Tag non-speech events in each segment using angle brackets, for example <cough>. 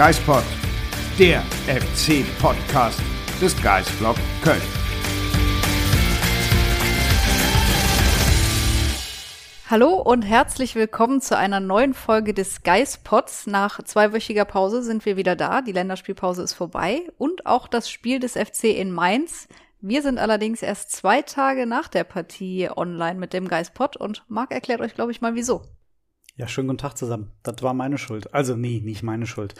Geispod, der FC-Podcast des Geisblog Köln. Hallo und herzlich willkommen zu einer neuen Folge des Geispods. Nach zweiwöchiger Pause sind wir wieder da. Die Länderspielpause ist vorbei und auch das Spiel des FC in Mainz. Wir sind allerdings erst zwei Tage nach der Partie online mit dem Geispod und Marc erklärt euch, glaube ich, mal wieso. Ja, schönen guten Tag zusammen. Das war meine Schuld. Also, nee, nicht meine Schuld.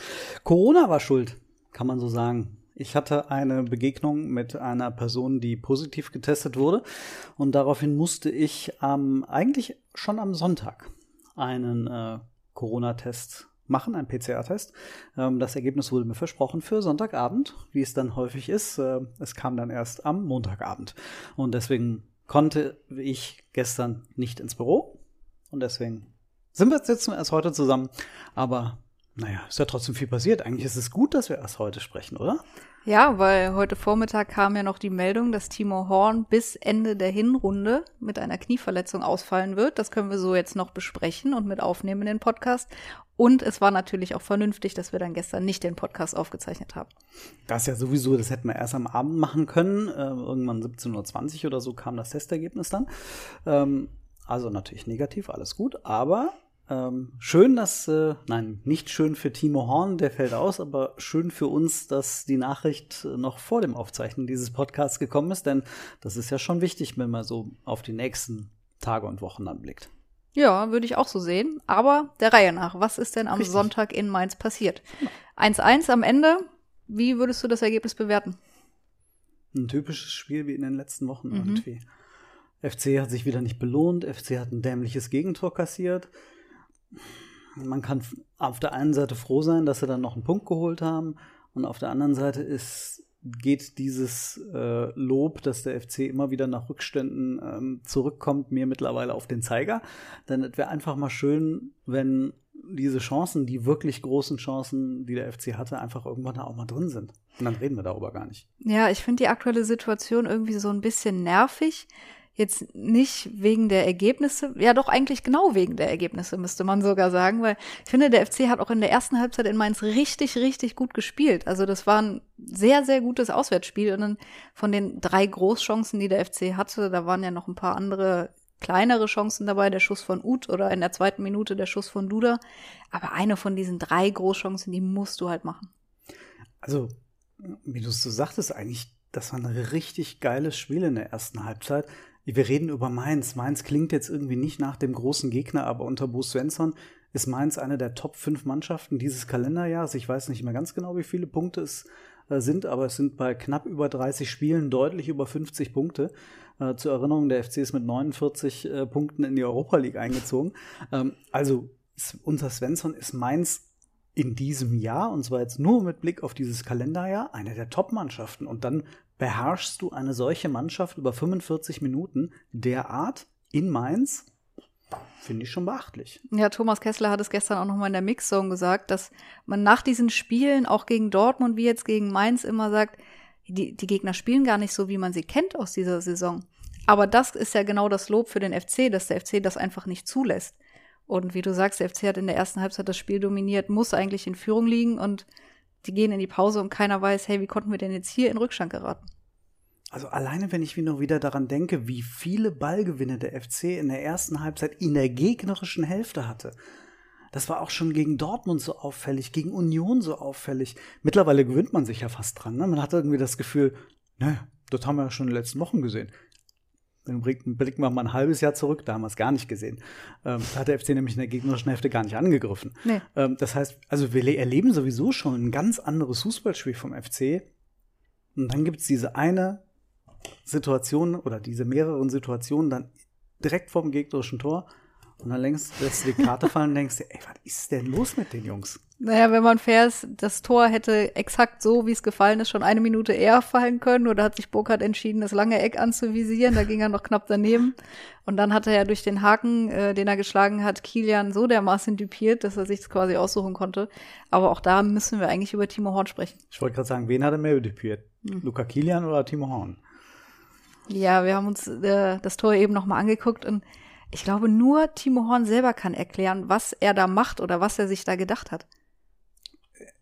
Corona war schuld, kann man so sagen. Ich hatte eine Begegnung mit einer Person, die positiv getestet wurde. Und daraufhin musste ich ähm, eigentlich schon am Sonntag einen äh, Corona-Test machen, einen PCR-Test. Ähm, das Ergebnis wurde mir versprochen für Sonntagabend, wie es dann häufig ist. Äh, es kam dann erst am Montagabend. Und deswegen konnte ich gestern nicht ins Büro. Und deswegen sind wir jetzt sitzen erst heute zusammen. Aber naja, ist ja trotzdem viel passiert. Eigentlich ist es gut, dass wir erst heute sprechen, oder? Ja, weil heute Vormittag kam ja noch die Meldung, dass Timo Horn bis Ende der Hinrunde mit einer Knieverletzung ausfallen wird. Das können wir so jetzt noch besprechen und mit aufnehmen in den Podcast. Und es war natürlich auch vernünftig, dass wir dann gestern nicht den Podcast aufgezeichnet haben. Das ist ja sowieso, das hätten wir erst am Abend machen können. Äh, irgendwann 17.20 Uhr oder so kam das Testergebnis dann. Ähm, also natürlich negativ, alles gut. Aber ähm, schön, dass, äh, nein, nicht schön für Timo Horn, der fällt aus, aber schön für uns, dass die Nachricht noch vor dem Aufzeichnen dieses Podcasts gekommen ist, denn das ist ja schon wichtig, wenn man so auf die nächsten Tage und Wochen dann blickt. Ja, würde ich auch so sehen. Aber der Reihe nach, was ist denn am Richtig. Sonntag in Mainz passiert? 1-1 am Ende. Wie würdest du das Ergebnis bewerten? Ein typisches Spiel wie in den letzten Wochen mhm. irgendwie. FC hat sich wieder nicht belohnt, FC hat ein dämliches Gegentor kassiert man kann auf der einen Seite froh sein, dass sie dann noch einen Punkt geholt haben und auf der anderen Seite ist geht dieses äh, Lob, dass der FC immer wieder nach Rückständen ähm, zurückkommt, mir mittlerweile auf den Zeiger. Denn es wäre einfach mal schön, wenn diese Chancen, die wirklich großen Chancen, die der FC hatte, einfach irgendwann auch mal drin sind. Und dann reden wir darüber gar nicht. Ja, ich finde die aktuelle Situation irgendwie so ein bisschen nervig. Jetzt nicht wegen der Ergebnisse, ja doch eigentlich genau wegen der Ergebnisse, müsste man sogar sagen, weil ich finde, der FC hat auch in der ersten Halbzeit in Mainz richtig, richtig gut gespielt. Also das war ein sehr, sehr gutes Auswärtsspiel und dann von den drei Großchancen, die der FC hatte, da waren ja noch ein paar andere kleinere Chancen dabei, der Schuss von Uth oder in der zweiten Minute der Schuss von Duda. Aber eine von diesen drei Großchancen, die musst du halt machen. Also, wie du es so sagtest, eigentlich, das war ein richtig geiles Spiel in der ersten Halbzeit. Wir reden über Mainz. Mainz klingt jetzt irgendwie nicht nach dem großen Gegner, aber unter Bo Svensson ist Mainz eine der Top 5 Mannschaften dieses Kalenderjahres. Ich weiß nicht mehr ganz genau, wie viele Punkte es äh, sind, aber es sind bei knapp über 30 Spielen deutlich über 50 Punkte. Äh, zur Erinnerung, der FC ist mit 49 äh, Punkten in die Europa League eingezogen. Ähm, also unter Svensson ist Mainz in diesem Jahr, und zwar jetzt nur mit Blick auf dieses Kalenderjahr, eine der Top-Mannschaften. Und dann beherrschst du eine solche Mannschaft über 45 Minuten derart in Mainz? Finde ich schon beachtlich. Ja, Thomas Kessler hat es gestern auch nochmal in der Mixzone gesagt, dass man nach diesen Spielen, auch gegen Dortmund wie jetzt gegen Mainz, immer sagt, die, die Gegner spielen gar nicht so, wie man sie kennt aus dieser Saison. Aber das ist ja genau das Lob für den FC, dass der FC das einfach nicht zulässt. Und wie du sagst, der FC hat in der ersten Halbzeit das Spiel dominiert, muss eigentlich in Führung liegen und die gehen in die Pause und keiner weiß, hey, wie konnten wir denn jetzt hier in Rückstand geraten? Also alleine, wenn ich noch wieder daran denke, wie viele Ballgewinne der FC in der ersten Halbzeit in der gegnerischen Hälfte hatte. Das war auch schon gegen Dortmund so auffällig, gegen Union so auffällig. Mittlerweile gewöhnt man sich ja fast dran. Ne? Man hat irgendwie das Gefühl, naja, das haben wir ja schon in den letzten Wochen gesehen. Dann blicken wir mal ein halbes Jahr zurück, da haben wir es gar nicht gesehen. Ähm, da hat der FC nämlich in der gegnerischen Hälfte gar nicht angegriffen. Nee. Ähm, das heißt, also wir erleben sowieso schon ein ganz anderes Fußballspiel vom FC. Und dann gibt es diese eine Situation oder diese mehreren Situationen dann direkt vorm gegnerischen Tor. Und dann längst lässt du die Karte fallen und denkst dir, ey, was ist denn los mit den Jungs? Naja, wenn man fair ist, das Tor hätte exakt so, wie es gefallen ist, schon eine Minute eher fallen können. Oder hat sich Burkhardt entschieden, das lange Eck anzuvisieren. Da ging er noch knapp daneben. Und dann hat er ja durch den Haken, äh, den er geschlagen hat, Kilian so dermaßen dupiert, dass er sich quasi aussuchen konnte. Aber auch da müssen wir eigentlich über Timo Horn sprechen. Ich wollte gerade sagen, wen hat er mehr dupiert? Hm. Luca Kilian oder Timo Horn? Ja, wir haben uns äh, das Tor eben nochmal angeguckt und ich glaube, nur Timo Horn selber kann erklären, was er da macht oder was er sich da gedacht hat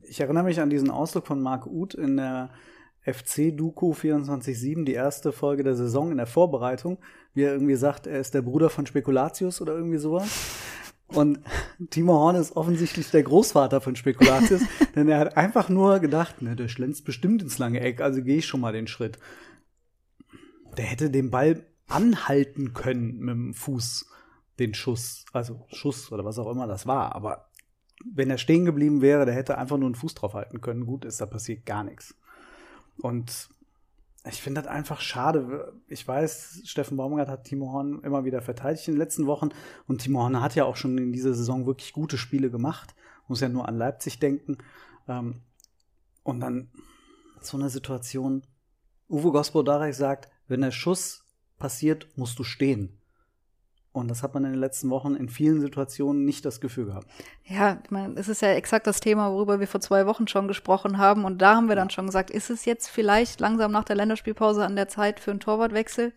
ich erinnere mich an diesen Ausdruck von Marc Uth in der FC Duku 24-7, die erste Folge der Saison in der Vorbereitung, wie er irgendwie sagt, er ist der Bruder von Spekulatius oder irgendwie sowas. Und Timo Horn ist offensichtlich der Großvater von Spekulatius, <laughs> denn er hat einfach nur gedacht, ne, der schlänzt bestimmt ins lange Eck, also gehe ich schon mal den Schritt. Der hätte den Ball anhalten können mit dem Fuß, den Schuss, also Schuss oder was auch immer das war, aber wenn er stehen geblieben wäre, der hätte einfach nur einen Fuß drauf halten können. Gut ist, da passiert gar nichts. Und ich finde das einfach schade. Ich weiß, Steffen Baumgart hat Timo Horn immer wieder verteidigt in den letzten Wochen. Und Timo Horn hat ja auch schon in dieser Saison wirklich gute Spiele gemacht. Muss ja nur an Leipzig denken. Ähm, und dann so eine Situation. Uwe Gospodarek sagt, wenn der Schuss passiert, musst du stehen. Und das hat man in den letzten Wochen in vielen Situationen nicht das Gefühl gehabt. Ja, ich meine, es ist ja exakt das Thema, worüber wir vor zwei Wochen schon gesprochen haben. Und da haben wir dann schon gesagt, ist es jetzt vielleicht langsam nach der Länderspielpause an der Zeit für einen Torwartwechsel?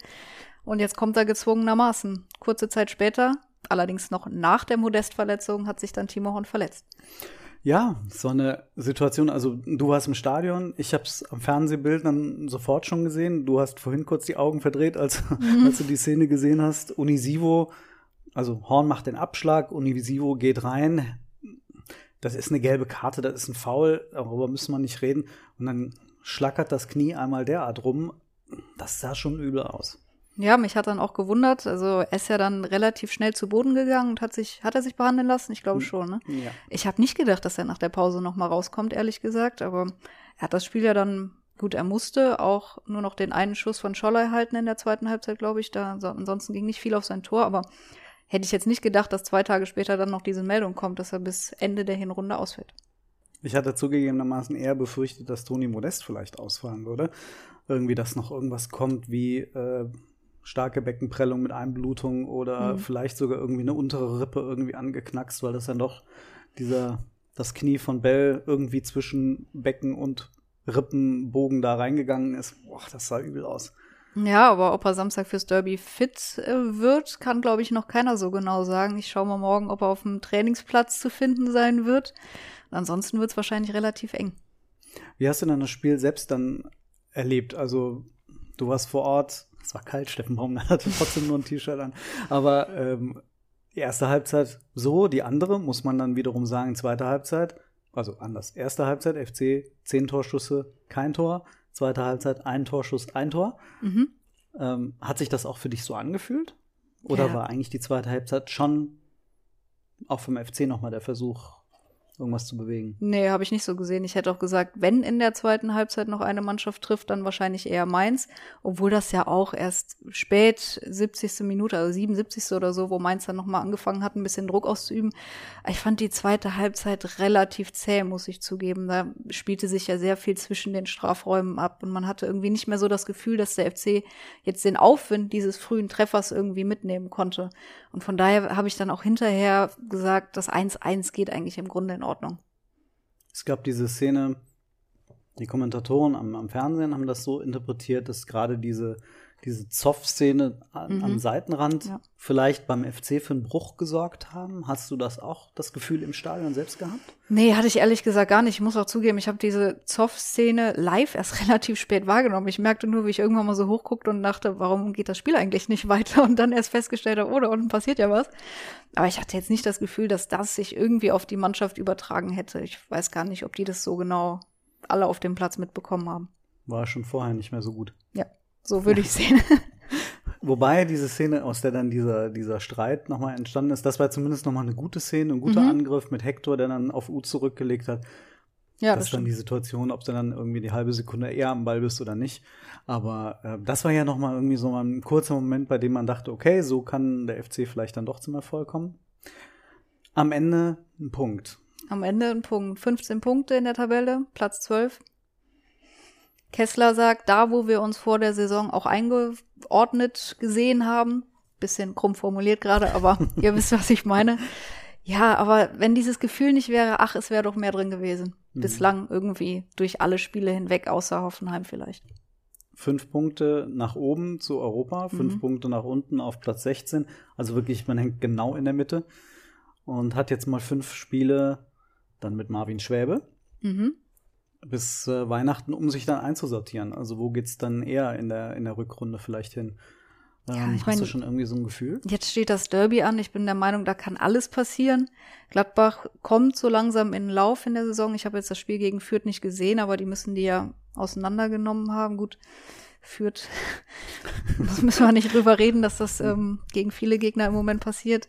Und jetzt kommt er gezwungenermaßen. Kurze Zeit später, allerdings noch nach der Modestverletzung, hat sich dann Timo Horn verletzt. Ja, so eine Situation, also du warst im Stadion, ich habe es am Fernsehbild dann sofort schon gesehen. Du hast vorhin kurz die Augen verdreht, als, mhm. als du die Szene gesehen hast. Unisivo, also Horn macht den Abschlag, Unisivo geht rein. Das ist eine gelbe Karte, das ist ein Foul, darüber müssen wir nicht reden. Und dann schlackert das Knie einmal derart rum. Das sah schon übel aus. Ja, mich hat dann auch gewundert. Also er ist ja dann relativ schnell zu Boden gegangen und hat sich, hat er sich behandeln lassen? Ich glaube hm. schon, ne? Ja. Ich habe nicht gedacht, dass er nach der Pause noch mal rauskommt, ehrlich gesagt. Aber er hat das Spiel ja dann, gut, er musste auch nur noch den einen Schuss von Scholler halten in der zweiten Halbzeit, glaube ich. Da, ansonsten ging nicht viel auf sein Tor, aber hätte ich jetzt nicht gedacht, dass zwei Tage später dann noch diese Meldung kommt, dass er bis Ende der Hinrunde ausfällt. Ich hatte zugegebenermaßen eher befürchtet, dass Toni Modest vielleicht ausfallen würde. Irgendwie, dass noch irgendwas kommt wie äh, starke Beckenprellung mit Einblutung oder mhm. vielleicht sogar irgendwie eine untere Rippe irgendwie angeknackst, weil das ja doch dieser, das Knie von Bell irgendwie zwischen Becken und Rippenbogen da reingegangen ist. Boah, das sah übel aus. Ja, aber ob er Samstag fürs Derby fit äh, wird, kann, glaube ich, noch keiner so genau sagen. Ich schaue mal morgen, ob er auf dem Trainingsplatz zu finden sein wird. Ansonsten wird es wahrscheinlich relativ eng. Wie hast du denn das Spiel selbst dann erlebt? Also, du warst vor Ort, es war kalt, Steffen Baumgart <laughs> hatte trotzdem nur ein T-Shirt an. Aber ähm, die erste Halbzeit so, die andere muss man dann wiederum sagen, zweite Halbzeit, also anders. Erste Halbzeit, FC, zehn Torschüsse, kein Tor. Zweite Halbzeit, ein Torschuss, ein Tor. Mhm. Ähm, hat sich das auch für dich so angefühlt? Oder ja. war eigentlich die zweite Halbzeit schon auch vom FC nochmal der Versuch, irgendwas zu bewegen. Nee, habe ich nicht so gesehen. Ich hätte auch gesagt, wenn in der zweiten Halbzeit noch eine Mannschaft trifft, dann wahrscheinlich eher Mainz. Obwohl das ja auch erst spät, 70. Minute, also 77. oder so, wo Mainz dann nochmal angefangen hat, ein bisschen Druck auszuüben. Ich fand die zweite Halbzeit relativ zäh, muss ich zugeben. Da spielte sich ja sehr viel zwischen den Strafräumen ab und man hatte irgendwie nicht mehr so das Gefühl, dass der FC jetzt den Aufwind dieses frühen Treffers irgendwie mitnehmen konnte. Und von daher habe ich dann auch hinterher gesagt, das 1-1 geht eigentlich im Grunde in Ordnung. Es gab diese Szene, die Kommentatoren am, am Fernsehen haben das so interpretiert, dass gerade diese diese Zoff-Szene mhm. am Seitenrand ja. vielleicht beim FC für einen Bruch gesorgt haben? Hast du das auch, das Gefühl im Stadion selbst gehabt? Nee, hatte ich ehrlich gesagt gar nicht. Ich muss auch zugeben, ich habe diese Zoff-Szene live erst <laughs> relativ spät wahrgenommen. Ich merkte nur, wie ich irgendwann mal so hochguckte und dachte, warum geht das Spiel eigentlich nicht <laughs> weiter? Und dann erst festgestellt habe, oh, da unten passiert ja was. Aber ich hatte jetzt nicht das Gefühl, dass das sich irgendwie auf die Mannschaft übertragen hätte. Ich weiß gar nicht, ob die das so genau alle auf dem Platz mitbekommen haben. War schon vorher nicht mehr so gut. So würde ich sehen. <laughs> Wobei diese Szene, aus der dann dieser, dieser Streit nochmal entstanden ist, das war zumindest nochmal eine gute Szene, ein guter mhm. Angriff mit Hector, der dann auf U zurückgelegt hat. Ja, das, das ist dann die Situation, ob du dann irgendwie die halbe Sekunde eher am Ball bist oder nicht. Aber äh, das war ja nochmal irgendwie so ein kurzer Moment, bei dem man dachte, okay, so kann der FC vielleicht dann doch zum Erfolg kommen. Am Ende ein Punkt. Am Ende ein Punkt. 15 Punkte in der Tabelle, Platz 12. Kessler sagt, da wo wir uns vor der Saison auch eingeordnet gesehen haben, bisschen krumm formuliert gerade, aber <laughs> ihr wisst, was ich meine. Ja, aber wenn dieses Gefühl nicht wäre, ach, es wäre doch mehr drin gewesen. Mhm. Bislang irgendwie durch alle Spiele hinweg, außer Hoffenheim vielleicht. Fünf Punkte nach oben zu Europa, fünf mhm. Punkte nach unten auf Platz 16. Also wirklich, man hängt genau in der Mitte und hat jetzt mal fünf Spiele dann mit Marvin Schwäbe Mhm. Bis äh, Weihnachten, um sich dann einzusortieren. Also wo geht's dann eher in der, in der Rückrunde vielleicht hin? Ähm, Ja, ich hast mein- du schon irgendwie so ein Gefühl? Jetzt steht das Derby an. Ich bin der Meinung, da kann alles passieren. Gladbach kommt so langsam in den Lauf in der Saison. Ich habe jetzt das Spiel gegen Fürth nicht gesehen, aber die müssen die ja auseinandergenommen haben. Gut, Fürth, das <laughs> müssen wir nicht drüber reden, dass das ähm, gegen viele Gegner im Moment passiert.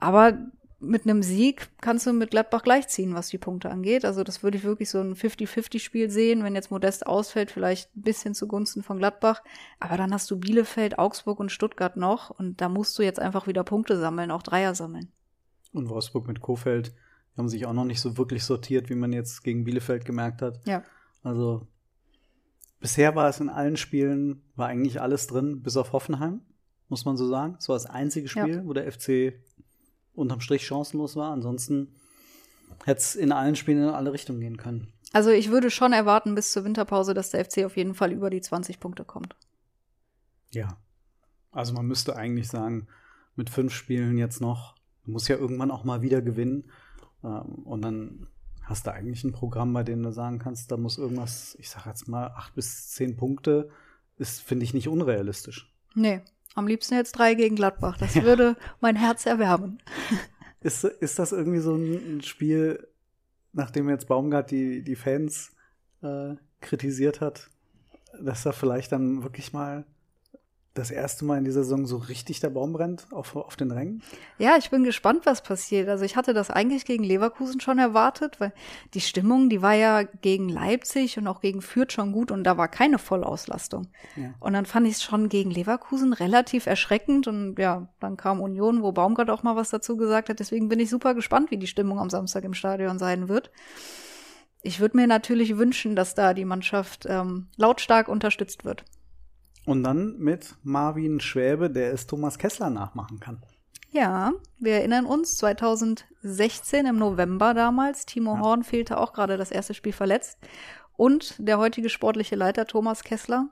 Aber mit einem Sieg kannst du mit Gladbach gleichziehen, was die Punkte angeht. Also das würde ich wirklich so ein 50-50-Spiel sehen, wenn jetzt Modest ausfällt, vielleicht ein bisschen zugunsten von Gladbach. Aber dann hast du Bielefeld, Augsburg und Stuttgart noch und da musst du jetzt einfach wieder Punkte sammeln, auch Dreier sammeln. Und Wolfsburg mit Kofeld die haben sich auch noch nicht so wirklich sortiert, wie man jetzt gegen Bielefeld gemerkt hat. Ja. Also bisher war es in allen Spielen, war eigentlich alles drin, bis auf Hoffenheim, muss man so sagen. Es war das einzige Spiel, Ja. wo der FC unterm Strich chancenlos war. Ansonsten hätte es in allen Spielen in alle Richtungen gehen können. Also ich würde schon erwarten bis zur Winterpause, dass der FC auf jeden Fall über die 20 Punkte kommt. Ja. Also man müsste eigentlich sagen, mit fünf Spielen jetzt noch, du musst ja irgendwann auch mal wieder gewinnen. Ähm, Und dann hast du eigentlich ein Programm, bei dem du sagen kannst, da muss irgendwas, ich sag jetzt mal, acht bis zehn Punkte, ist, finde ich, nicht unrealistisch. Nee, am liebsten jetzt drei gegen Gladbach. Das würde mein Herz erwärmen. <laughs> Ist, ist das irgendwie so ein ein Spiel, nachdem jetzt Baumgart die, die Fans äh, kritisiert hat, dass da vielleicht dann wirklich mal das erste Mal in dieser Saison so richtig der Baum brennt auf, auf den Rängen? Ja, ich bin gespannt, was passiert. Also ich hatte das eigentlich gegen Leverkusen schon erwartet, weil die Stimmung, die war ja gegen Leipzig und auch gegen Fürth schon gut und da war keine Vollauslastung. Ja. Und dann fand ich es schon gegen Leverkusen relativ erschreckend und ja, dann kam Union, wo Baumgart auch mal was dazu gesagt hat. Deswegen bin ich super gespannt, wie die Stimmung am Samstag im Stadion sein wird. Ich würde mir natürlich wünschen, dass da die Mannschaft ähm, lautstark unterstützt wird. Und dann mit Marvin Schwäbe, der es Thomas Kessler nachmachen kann. Ja, wir erinnern uns, 2016 im November damals, Timo Ja. Horn fehlte auch gerade das erste Spiel verletzt. Und der heutige sportliche Leiter Thomas Kessler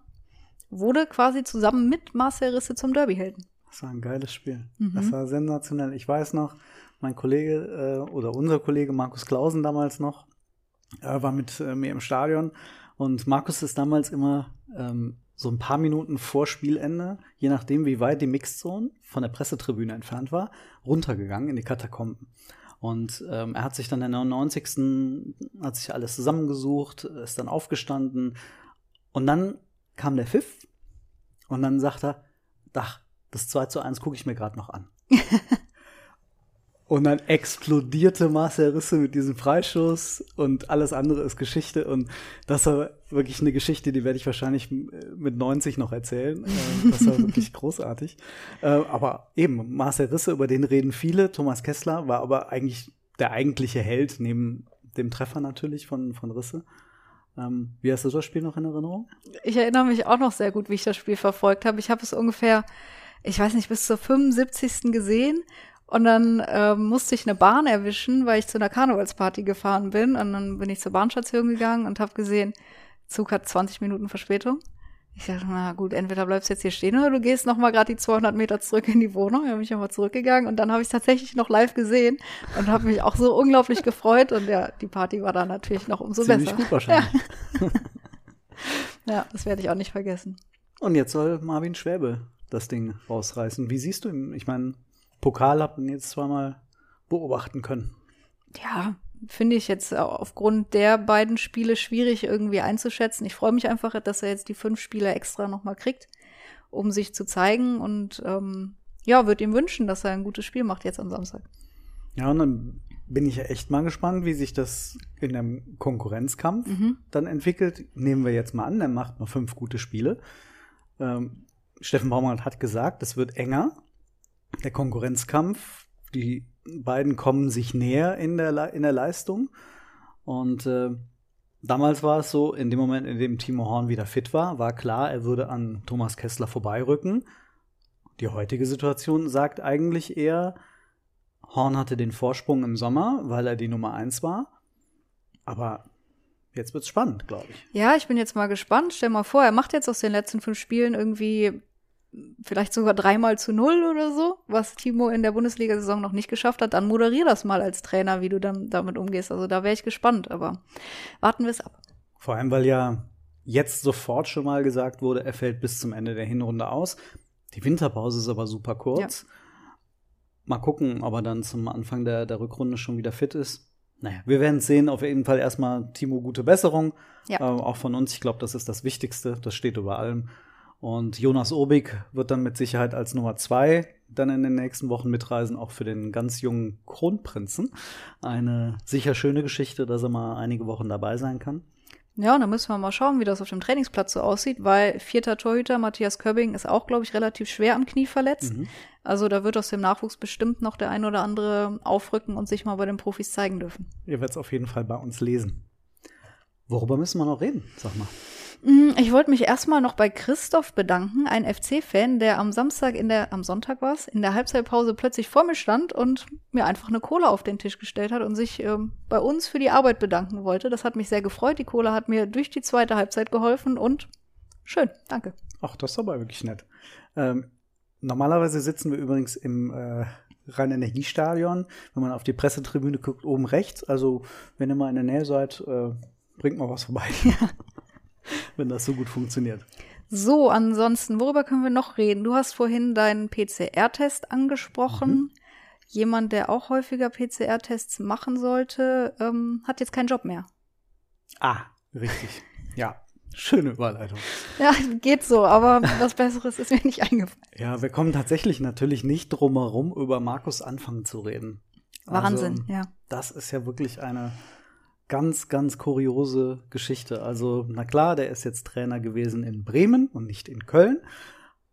wurde quasi zusammen mit Marcel Risse zum Derbyhelden. Das war ein geiles Spiel. Mhm. Das war sensationell. Ich weiß noch, mein Kollege äh, oder unser Kollege Markus Klausen damals noch äh, war mit äh, mir im Stadion und Markus ist damals immer ähm, so ein paar Minuten vor Spielende, je nachdem wie weit die Mixzone von der Pressetribüne entfernt war, runtergegangen in die Katakomben. Und ähm, er hat sich dann in der 90. hat sich alles zusammengesucht, ist dann aufgestanden und dann kam der Pfiff und dann sagt er, Dach, das 2 zu 1 gucke ich mir gerade noch an. <laughs> und dann explodierte Marcel Risse mit diesem Freischuss und alles andere ist Geschichte. Und das war wirklich eine Geschichte, die werde ich wahrscheinlich äh, mit 90 noch erzählen. Äh, Das war wirklich <laughs> großartig. Äh, Aber eben, Marcel Risse, über den reden viele. Thomas Kessler war aber eigentlich der eigentliche Held, neben dem Treffer natürlich von, von Risse. Ähm, Wie hast du das Spiel noch in Erinnerung? Ich erinnere mich auch noch sehr gut, wie ich das Spiel verfolgt habe. Ich habe es ungefähr, ich weiß nicht, bis zur 75. gesehen. Und dann ähm, musste ich eine Bahn erwischen, weil ich zu einer Karnevalsparty gefahren bin. Und dann bin ich zur Bahnstation gegangen und habe gesehen, Zug hat 20 Minuten Verspätung. Ich dachte, na gut, entweder bleibst du jetzt hier stehen oder du gehst noch mal gerade die 200 Meter zurück in die Wohnung. Dann bin ich nochmal zurückgegangen und dann habe ich tatsächlich noch live gesehen und habe mich auch so unglaublich gefreut. Und ja, die Party war dann natürlich noch umso Ziemlich besser. gut <laughs> wahrscheinlich. Ja, das werde ich auch nicht vergessen. Und jetzt soll Marvin Schwäbe das Ding rausreißen. Wie siehst du ihn? Ich meine, Pokal habt ihr jetzt zweimal beobachten können. Ja, finde ich jetzt aufgrund der beiden Spiele schwierig irgendwie einzuschätzen. Ich freue mich einfach, dass er jetzt die fünf Spiele extra nochmal kriegt, um sich zu zeigen und ähm, ja, würde ihm wünschen, dass er ein gutes Spiel macht jetzt am Samstag. Ja, und dann bin ich ja echt mal gespannt, wie sich das in einem Konkurrenzkampf Mhm. dann entwickelt. Nehmen wir jetzt mal an, der macht mal fünf gute Spiele. Ähm, Steffen Baumgart hat gesagt, es wird enger. Der Konkurrenzkampf, die beiden kommen sich näher in der, Le- in der Leistung. Und äh, damals war es so, in dem Moment, in dem Timo Horn wieder fit war, war klar, er würde an Thomas Kessler vorbeirücken. Die heutige Situation sagt eigentlich eher, Horn hatte den Vorsprung im Sommer, weil er die Nummer eins war. Aber jetzt wird's spannend, glaube ich. Ja, ich bin jetzt mal gespannt. Stell mal vor, er macht jetzt aus den letzten fünf Spielen irgendwie vielleicht sogar dreimal zu null oder so, was Timo in der Bundesliga-Saison noch nicht geschafft hat, dann moderier das mal als Trainer, wie du dann damit umgehst. Also da wäre ich gespannt, aber warten wir es ab. Vor allem, weil ja jetzt sofort schon mal gesagt wurde, er fällt bis zum Ende der Hinrunde aus. Die Winterpause ist aber super kurz. Ja. Mal gucken, ob er dann zum Anfang der, der Rückrunde schon wieder fit ist. Naja, wir werden sehen. Auf jeden Fall erstmal Timo gute Besserung. Ja. Äh, auch von uns. Ich glaube, das ist das Wichtigste. Das steht über allem. Und Jonas Obig wird dann mit Sicherheit als Nummer zwei dann in den nächsten Wochen mitreisen, auch für den ganz jungen Kronprinzen. Eine sicher schöne Geschichte, dass er mal einige Wochen dabei sein kann. Ja, dann müssen wir mal schauen, wie das auf dem Trainingsplatz so aussieht, weil vierter Torhüter Matthias Köbbing ist auch, glaube ich, relativ schwer am Knie verletzt. Mhm. Also da wird aus dem Nachwuchs bestimmt noch der ein oder andere aufrücken und sich mal bei den Profis zeigen dürfen. Ihr werdet es auf jeden Fall bei uns lesen. Worüber müssen wir noch reden? Sag mal. Mm, ich wollte mich erstmal noch bei Christoph bedanken, ein FC-Fan, der am Samstag in der, am Sonntag war in der Halbzeitpause plötzlich vor mir stand und mir einfach eine Cola auf den Tisch gestellt hat und sich ähm, bei uns für die Arbeit bedanken wollte. Das hat mich sehr gefreut. Die Cola hat mir durch die zweite Halbzeit geholfen und schön, danke. Ach, das ist aber wirklich nett. Ähm, normalerweise sitzen wir übrigens im äh, Rhein-Energiestadion. Wenn man auf die Pressetribüne guckt, oben rechts. Also, wenn ihr mal in der Nähe seid, äh, bringt mal was vorbei. Ja. <laughs> wenn das so gut funktioniert. So, ansonsten, worüber können wir noch reden? Du hast vorhin deinen PCR-Test angesprochen. Mhm. Jemand, der auch häufiger PCR-Tests machen sollte, ähm, hat jetzt keinen Job mehr. Ah, richtig. Ja, schöne Überleitung. Ja, geht so, aber was Besseres ist mir nicht eingefallen. Ja, wir kommen tatsächlich natürlich nicht drum herum, über Markus Anfang zu reden. Wahnsinn, also, ja. Das ist ja wirklich eine ganz, ganz kuriose Geschichte. Also, na klar, der ist jetzt Trainer gewesen in Bremen und nicht in Köln,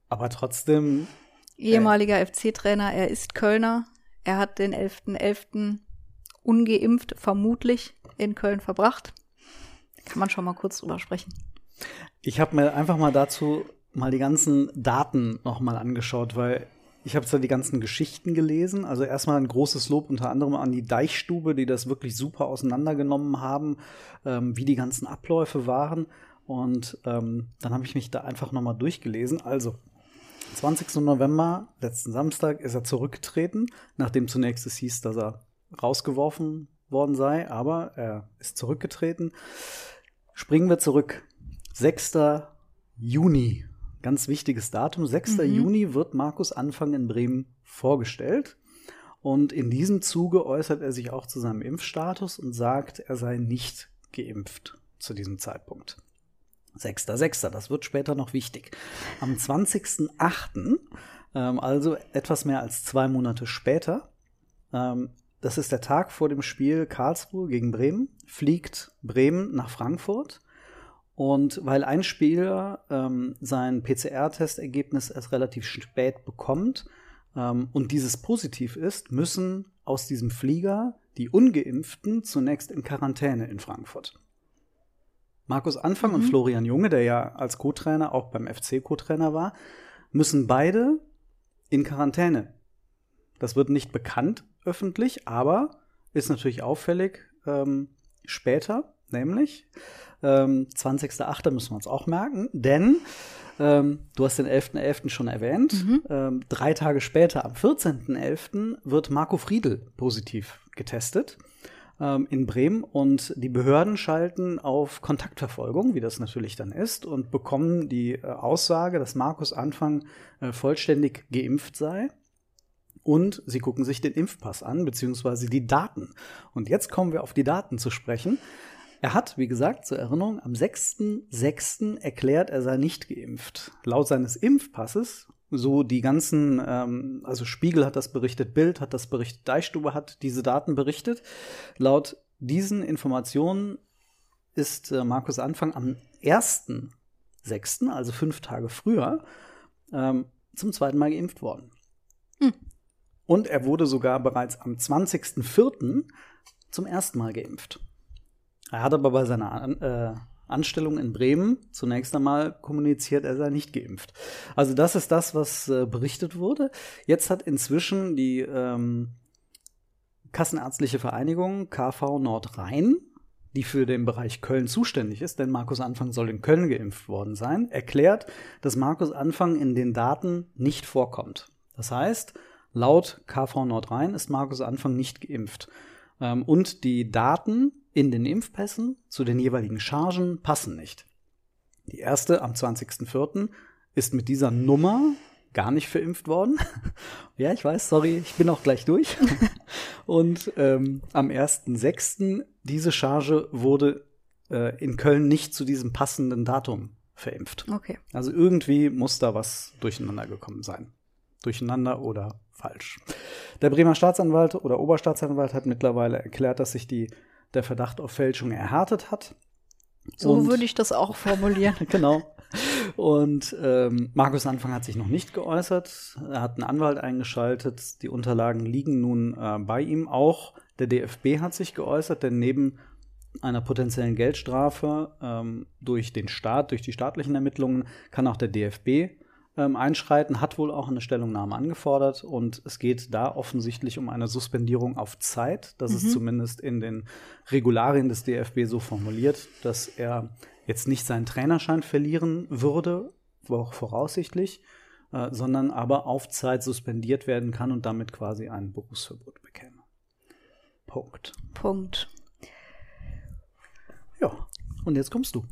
aber trotzdem. Äh, Ehemaliger äh, FC-Trainer, er ist Kölner. Er hat den 11.11. .11. ungeimpft vermutlich in Köln verbracht. Kann man schon mal kurz drüber sprechen. Ich habe mir einfach mal dazu mal die ganzen Daten noch mal angeschaut, weil ich habe zwar die ganzen Geschichten gelesen, also erstmal ein großes Lob unter anderem an die Deichstube, die das wirklich super auseinandergenommen haben, ähm, wie die ganzen Abläufe waren. Und ähm, dann habe ich mich da einfach nochmal durchgelesen. Also, 20. November, letzten Samstag, ist er zurückgetreten, nachdem zunächst es hieß, dass er rausgeworfen worden sei, aber er ist zurückgetreten. Springen wir zurück. 6. Juni Ganz wichtiges Datum, 6. Mhm. Juni wird Markus Anfang in Bremen vorgestellt. Und in diesem Zuge äußert er sich auch zu seinem Impfstatus und sagt, er sei nicht geimpft zu diesem Zeitpunkt. 6.6., das wird später noch wichtig. Am 20.8., ähm, also etwas mehr als zwei Monate später, ähm, das ist der Tag vor dem Spiel Karlsruhe gegen Bremen, fliegt Bremen nach Frankfurt und weil ein Spieler ähm, sein PCR-Testergebnis erst relativ spät bekommt ähm, und dieses positiv ist, müssen aus diesem Flieger die Ungeimpften zunächst in Quarantäne in Frankfurt. Markus Anfang mhm. und Florian Junge, der ja als Co-Trainer auch beim FC Co-Trainer war, müssen beide in Quarantäne. Das wird nicht bekannt öffentlich, aber ist natürlich auffällig ähm, später, nämlich ähm, 20.08. müssen wir uns auch merken, denn ähm, du hast den 11.11. .11. schon erwähnt. Mhm. Ähm, drei Tage später, am 14.11., wird Marco Friedl positiv getestet ähm, in Bremen und die Behörden schalten auf Kontaktverfolgung, wie das natürlich dann ist, und bekommen die äh, Aussage, dass Markus Anfang äh, vollständig geimpft sei. Und sie gucken sich den Impfpass an, beziehungsweise die Daten. Und jetzt kommen wir auf die Daten zu sprechen. Er hat, wie gesagt, zur Erinnerung, am 6.6. erklärt, er sei nicht geimpft. Laut seines Impfpasses, so die ganzen, ähm, also Spiegel hat das berichtet, Bild hat das berichtet, Deichstube hat diese Daten berichtet. Laut diesen Informationen ist äh, Markus Anfang am 1.6., also fünf Tage früher, ähm, zum zweiten Mal geimpft worden. Hm. Und er wurde sogar bereits am 20.04. zum ersten Mal geimpft. Er hat aber bei seiner An äh, Anstellung in Bremen zunächst einmal kommuniziert, er sei nicht geimpft. Also das ist das, was äh, berichtet wurde. Jetzt hat inzwischen die ähm, Kassenärztliche Vereinigung KV Nordrhein die für den Bereich Köln zuständig ist, denn Markus Anfang soll in Köln geimpft worden sein, erklärt, dass Markus Anfang in den Daten nicht vorkommt. Das heißt, laut KV Nordrhein ist Markus Anfang nicht geimpft. Ähm, und die Daten in den Impfpässen zu den jeweiligen Chargen passen nicht. Die erste am 20.04. ist mit dieser Nummer gar nicht verimpft worden. <laughs> ja, ich weiß, sorry, ich bin auch gleich durch. <laughs> Und ähm, am 1.06. diese Charge wurde äh, in Köln nicht zu diesem passenden Datum verimpft. Okay. Also irgendwie muss da was durcheinander gekommen sein. Durcheinander oder falsch. Der Bremer Staatsanwalt oder Oberstaatsanwalt hat mittlerweile erklärt, dass sich die, der Verdacht auf Fälschung erhärtet hat. So Und- würde ich das auch formulieren. <laughs> genau. Und ähm, Markus Anfang hat sich noch nicht geäußert. Er hat einen Anwalt eingeschaltet. Die Unterlagen liegen nun äh, bei ihm. Auch der DFB hat sich geäußert, denn neben einer potenziellen Geldstrafe ähm, durch den Staat, durch die staatlichen Ermittlungen, kann auch der DFB ähm, einschreiten, hat wohl auch eine Stellungnahme angefordert und es geht da offensichtlich um eine Suspendierung auf Zeit. Das ist zumindest in den Regularien des DFB so formuliert, dass er jetzt nicht seinen Trainerschein verlieren würde, auch voraussichtlich, äh, sondern aber auf Zeit suspendiert werden kann und damit quasi ein Berufsverbot bekäme. Punkt. Punkt. Und jetzt kommst du.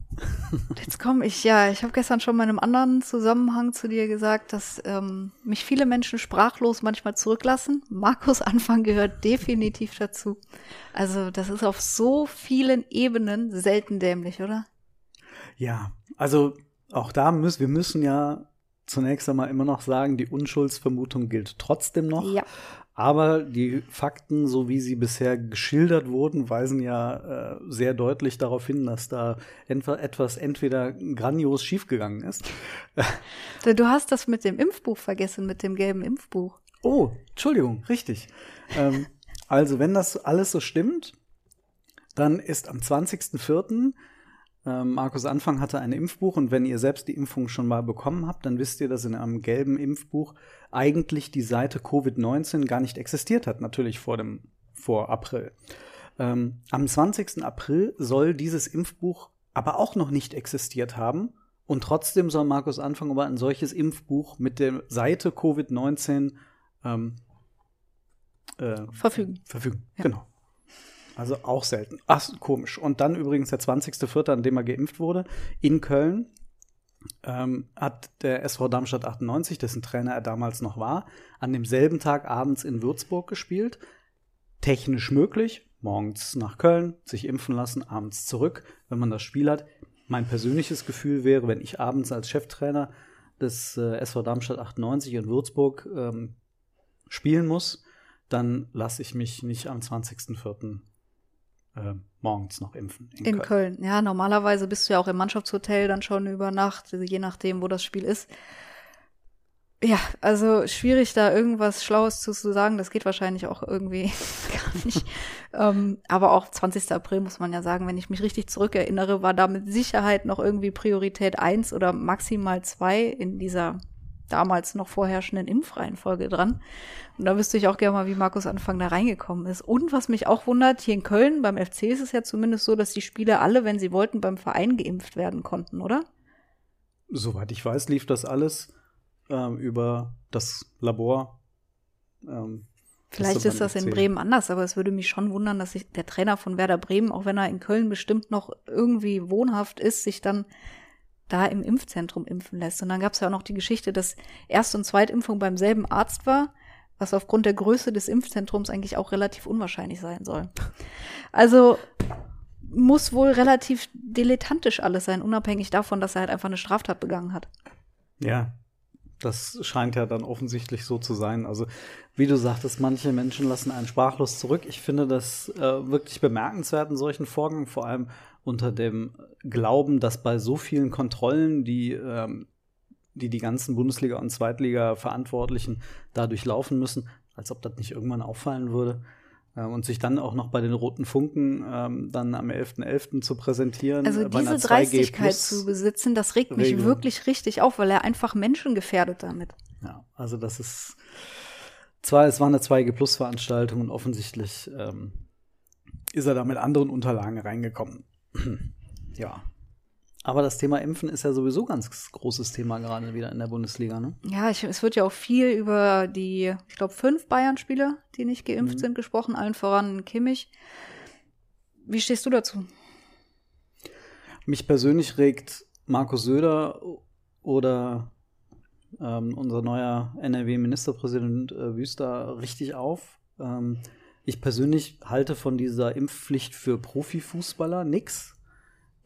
Jetzt komme ich, ja, ich habe gestern schon mal in einem anderen Zusammenhang zu dir gesagt, dass ähm, mich viele Menschen sprachlos manchmal zurücklassen. Markus <laughs> Anfang gehört definitiv dazu. Also das ist auf so vielen Ebenen selten dämlich, oder? Ja, also auch da müssen wir müssen ja zunächst einmal immer noch sagen, die Unschuldsvermutung gilt trotzdem noch. Ja. Aber die Fakten, so wie sie bisher geschildert wurden, weisen ja äh, sehr deutlich darauf hin, dass da entweder etwas entweder grandios schiefgegangen ist. <laughs> Du hast das mit dem Impfbuch vergessen, mit dem gelben Impfbuch. Oh, Entschuldigung, richtig. ähm, also, wenn das alles so stimmt, dann ist am 20.04. Ähm, Markus Anfang hatte ein Impfbuch und wenn ihr selbst die Impfung schon mal bekommen habt, dann wisst ihr, dass in einem gelben Impfbuch eigentlich die Seite Covid-19 gar nicht existiert hat, natürlich vor dem vor April. Ähm, am 20. April soll dieses Impfbuch aber auch noch nicht existiert haben und trotzdem soll Markus Anfang über ein solches Impfbuch mit der Seite Covid-19 ähm, äh, Verfügen. verfügen. Ja. Genau. Also auch selten. Ach, komisch. Und dann übrigens der 20.04., an dem er geimpft wurde, in Köln, ähm, hat der SV Darmstadt 98, dessen Trainer er damals noch war, an demselben Tag abends in Würzburg gespielt. Technisch möglich, morgens nach Köln, sich impfen lassen, abends zurück, wenn man das Spiel hat. Mein persönliches Gefühl wäre, wenn ich abends als Cheftrainer des äh, SV Darmstadt 98 in Würzburg ähm, spielen muss, dann lasse ich mich nicht am 20.04. Äh, morgens noch impfen. In Köln. Ja, normalerweise bist du ja auch im Mannschaftshotel dann schon über Nacht, je nachdem, wo das Spiel ist. Ja, also schwierig da irgendwas Schlaues zu, zu sagen. Das geht wahrscheinlich auch irgendwie <laughs> gar nicht. ähm, aber auch 20. April muss man ja sagen, wenn ich mich richtig zurückerinnere, war da mit Sicherheit noch irgendwie Priorität eins oder maximal zwei in dieser damals noch vorherrschenden Impfreihenfolge dran. Und da wüsste ich auch gerne mal, wie Markus Anfang da reingekommen ist. Und was mich auch wundert, hier in Köln beim FC ist es ja zumindest so, dass die Spieler alle, wenn sie wollten, beim Verein geimpft werden konnten, oder? Soweit ich weiß, lief das alles ähm, über das Labor. Ähm, Vielleicht ist das in. Bremen anders, aber es würde mich schon wundern, dass sich der Trainer von Werder Bremen, auch wenn er in Köln bestimmt noch irgendwie wohnhaft ist, sich dann da im Impfzentrum impfen lässt. Und dann gab es ja auch noch die Geschichte, dass Erst- und Zweitimpfung beim selben Arzt war, was aufgrund der Größe des Impfzentrums eigentlich auch relativ unwahrscheinlich sein soll. Also muss wohl relativ dilettantisch alles sein, unabhängig davon, dass er halt einfach eine Straftat begangen hat. Ja, das scheint ja dann offensichtlich so zu sein. Also, wie du sagtest, manche Menschen lassen einen sprachlos zurück. Ich finde das äh, wirklich bemerkenswert in solchen Vorgängen, vor allem unter dem Glauben, dass bei so vielen Kontrollen, die ähm, die, die ganzen Bundesliga- und Zweitliga-Verantwortlichen dadurch laufen müssen, als ob das nicht irgendwann auffallen würde. Äh, Und sich dann auch noch bei den Roten Funken ähm, dann am 11.11. zu präsentieren. Also äh, diese 2G Dreistigkeit zu besitzen, das regt mich Regel. wirklich richtig auf, weil er einfach Menschen gefährdet damit. Ja, also das ist zwar, es war eine 2G Plus Veranstaltung und offensichtlich ähm, ist er da mit anderen Unterlagen reingekommen. <clears throat> ja. Aber das Thema Impfen ist ja sowieso ganz großes Thema gerade wieder in der Bundesliga, ne? Ja, ich, es wird ja auch viel über die, ich glaube, fünf Bayern-Spieler, die nicht geimpft mhm. sind, gesprochen, allen voran Kimmich. Wie stehst du dazu? Mich persönlich regt Markus Söder oder ähm, unser neuer NRW-Ministerpräsident äh, Wüster richtig auf. Ähm, ich persönlich halte von dieser Impfpflicht für Profifußballer nichts,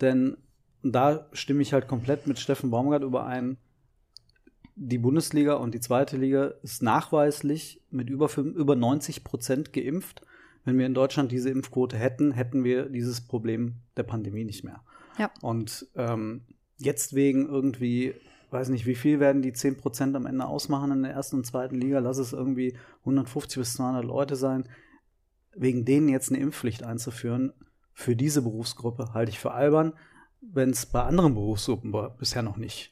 denn da stimme ich halt komplett mit Steffen Baumgart überein. Die Bundesliga und die zweite Liga ist nachweislich mit über, über 90 Prozent geimpft. Wenn wir in Deutschland diese Impfquote hätten, hätten wir dieses Problem der Pandemie nicht mehr. Ja. Und ähm, jetzt wegen irgendwie, weiß nicht, wie viel werden die 10 Prozent am Ende ausmachen in der ersten und zweiten Liga? Lass es irgendwie 150 bis 200 Leute sein. Wegen denen jetzt eine Impfpflicht einzuführen, für diese Berufsgruppe halte ich für albern wenn es bei anderen Berufsgruppen bisher noch nicht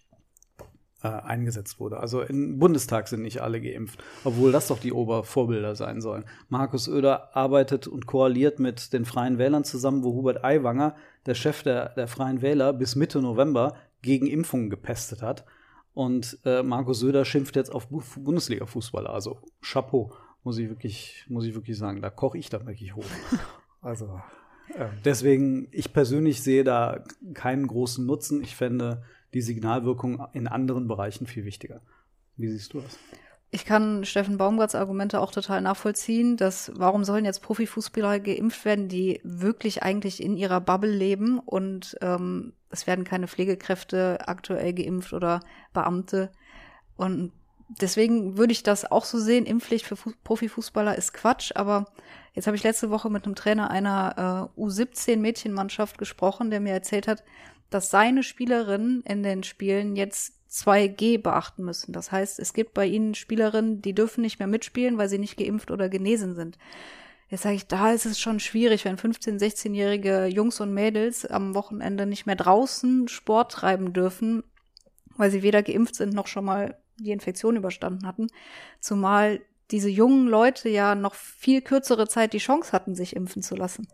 äh, eingesetzt wurde. Also im Bundestag sind nicht alle geimpft, obwohl das doch die Obervorbilder sein sollen. Markus Oeder arbeitet und koaliert mit den Freien Wählern zusammen, wo Hubert Aiwanger, der Chef der, der Freien Wähler, bis Mitte November gegen Impfungen gepestet hat. Und äh, Markus Söder schimpft jetzt auf Bundesliga-Fußballer. Also Chapeau, muss ich wirklich, muss ich wirklich sagen. Da koche ich dann wirklich hoch. <laughs> Also Deswegen, ich persönlich sehe da keinen großen Nutzen. Ich fände die Signalwirkung in anderen Bereichen viel wichtiger. Wie siehst du das? Ich kann Steffen Baumgarts Argumente auch total nachvollziehen, dass warum sollen jetzt Profifußballer geimpft werden, die wirklich eigentlich in ihrer Bubble leben und ähm, es werden keine Pflegekräfte aktuell geimpft oder Beamte. Und deswegen würde ich das auch so sehen. Impfpflicht für Fu Profifußballer ist Quatsch, aber Jetzt habe ich letzte Woche mit einem Trainer einer äh, U17-Mädchenmannschaft gesprochen, der mir erzählt hat, dass seine Spielerinnen in den Spielen jetzt 2G beachten müssen. Das heißt, es gibt bei ihnen Spielerinnen, die dürfen nicht mehr mitspielen, weil sie nicht geimpft oder genesen sind. Jetzt sage ich, da ist es schon schwierig, wenn 15-, 16-jährige Jungs und Mädels am Wochenende nicht mehr draußen Sport treiben dürfen, weil sie weder geimpft sind noch schon mal die Infektion überstanden hatten. Zumal diese jungen Leute ja noch viel kürzere Zeit die Chance hatten, sich impfen zu lassen.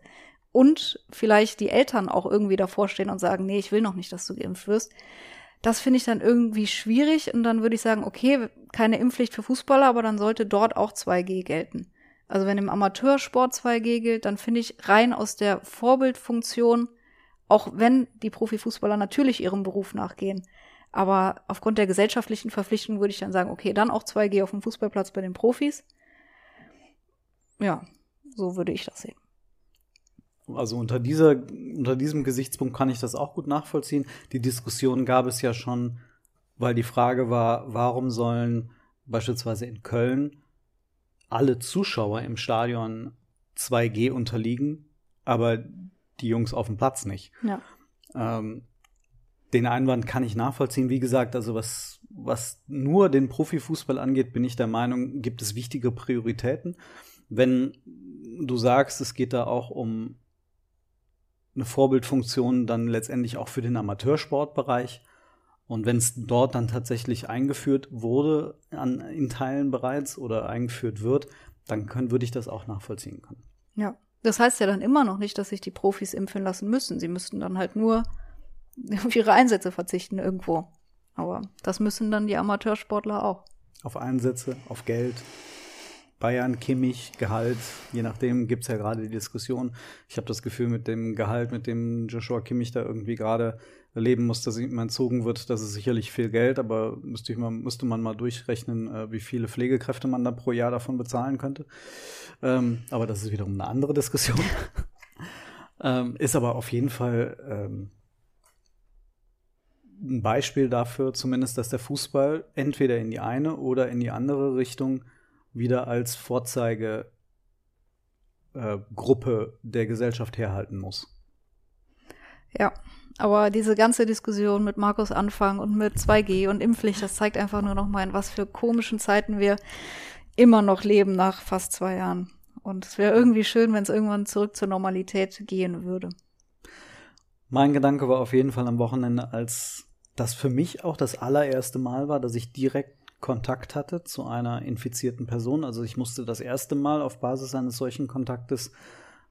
Und vielleicht die Eltern auch irgendwie davor stehen und sagen, nee, ich will noch nicht, dass du geimpft wirst. Das finde ich dann irgendwie schwierig und dann würde ich sagen, okay, keine Impfpflicht für Fußballer, aber dann sollte dort auch 2G gelten. Also wenn im Amateursport 2G gilt, dann finde ich rein aus der Vorbildfunktion, auch wenn die Profifußballer natürlich ihrem Beruf nachgehen, aber aufgrund der gesellschaftlichen Verpflichtung würde ich dann sagen, okay, dann auch 2G auf dem Fußballplatz bei den Profis. Ja, so würde ich das sehen. Also unter, dieser, unter diesem Gesichtspunkt kann ich das auch gut nachvollziehen. Die Diskussion gab es ja schon, weil die Frage war, warum sollen beispielsweise in Köln alle Zuschauer im Stadion 2G unterliegen, aber die Jungs auf dem Platz nicht. Ja. Ähm, den Einwand kann ich nachvollziehen. Wie gesagt, also was, was nur den Profifußball angeht, bin ich der Meinung, gibt es wichtige Prioritäten. Wenn du sagst, es geht da auch um eine Vorbildfunktion dann letztendlich auch für den Amateursportbereich. Und wenn es dort dann tatsächlich eingeführt wurde, an, in Teilen bereits oder eingeführt wird, dann können, würde ich das auch nachvollziehen können. Ja, das heißt ja dann immer noch nicht, dass sich die Profis impfen lassen müssen. Sie müssten dann halt nur <laughs> auf ihre Einsätze verzichten irgendwo. Aber das müssen dann die Amateursportler auch. Auf Einsätze, auf Geld. Bayern, Kimmich, Gehalt, je nachdem gibt es ja gerade die Diskussion. Ich habe das Gefühl, mit dem Gehalt, mit dem Joshua Kimmich da irgendwie gerade leben muss, dass ihm entzogen wird, das ist sicherlich viel Geld, aber müsste, ich mal, müsste man mal durchrechnen, äh, wie viele Pflegekräfte man da pro Jahr davon bezahlen könnte. Ähm, aber das ist wiederum eine andere Diskussion. <laughs> ähm, ist aber auf jeden Fall ähm, ein Beispiel dafür zumindest, dass der Fußball entweder in die eine oder in die andere Richtung wieder als Vorzeigegruppe äh, der Gesellschaft herhalten muss. Ja, aber diese ganze Diskussion mit Markus Anfang und mit 2G und Impfpflicht, das zeigt einfach nur noch mal, in was für komischen Zeiten wir immer noch leben nach fast zwei Jahren. Und es wäre irgendwie schön, wenn es irgendwann zurück zur Normalität gehen würde. Mein Gedanke war auf jeden Fall am Wochenende, als das für mich auch das allererste Mal war, dass ich direkt Kontakt hatte zu einer infizierten Person. Also ich musste das erste Mal auf Basis eines solchen Kontaktes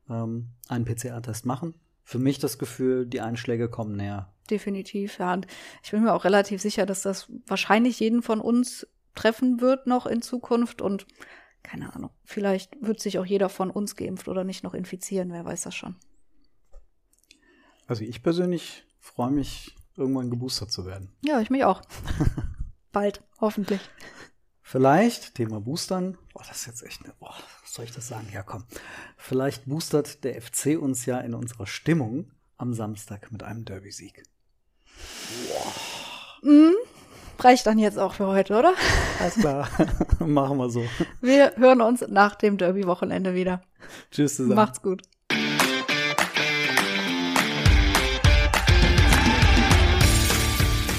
ähm, einen PCR-Test machen. Für mich das Gefühl, die Einschläge kommen näher. Definitiv, ja. Und ich bin mir auch relativ sicher, dass das wahrscheinlich jeden von uns treffen wird noch in Zukunft und keine Ahnung, vielleicht wird sich auch jeder von uns geimpft oder nicht noch infizieren, wer weiß das schon. Also ich persönlich freue mich, irgendwann geboostert zu werden. Ja, ich mich auch. <laughs> Bald, hoffentlich. Vielleicht, Thema Boostern, boah, das ist jetzt echt eine, boah, was soll ich das sagen? Ja, komm. Vielleicht boostert der FC uns ja in unserer Stimmung am Samstag mit einem Derby-Sieg. Mhm. Reicht dann jetzt auch für heute, oder? Alles klar. <laughs> Machen wir so. Wir hören uns nach dem Derby-Wochenende wieder. Tschüss zusammen. Macht's gut.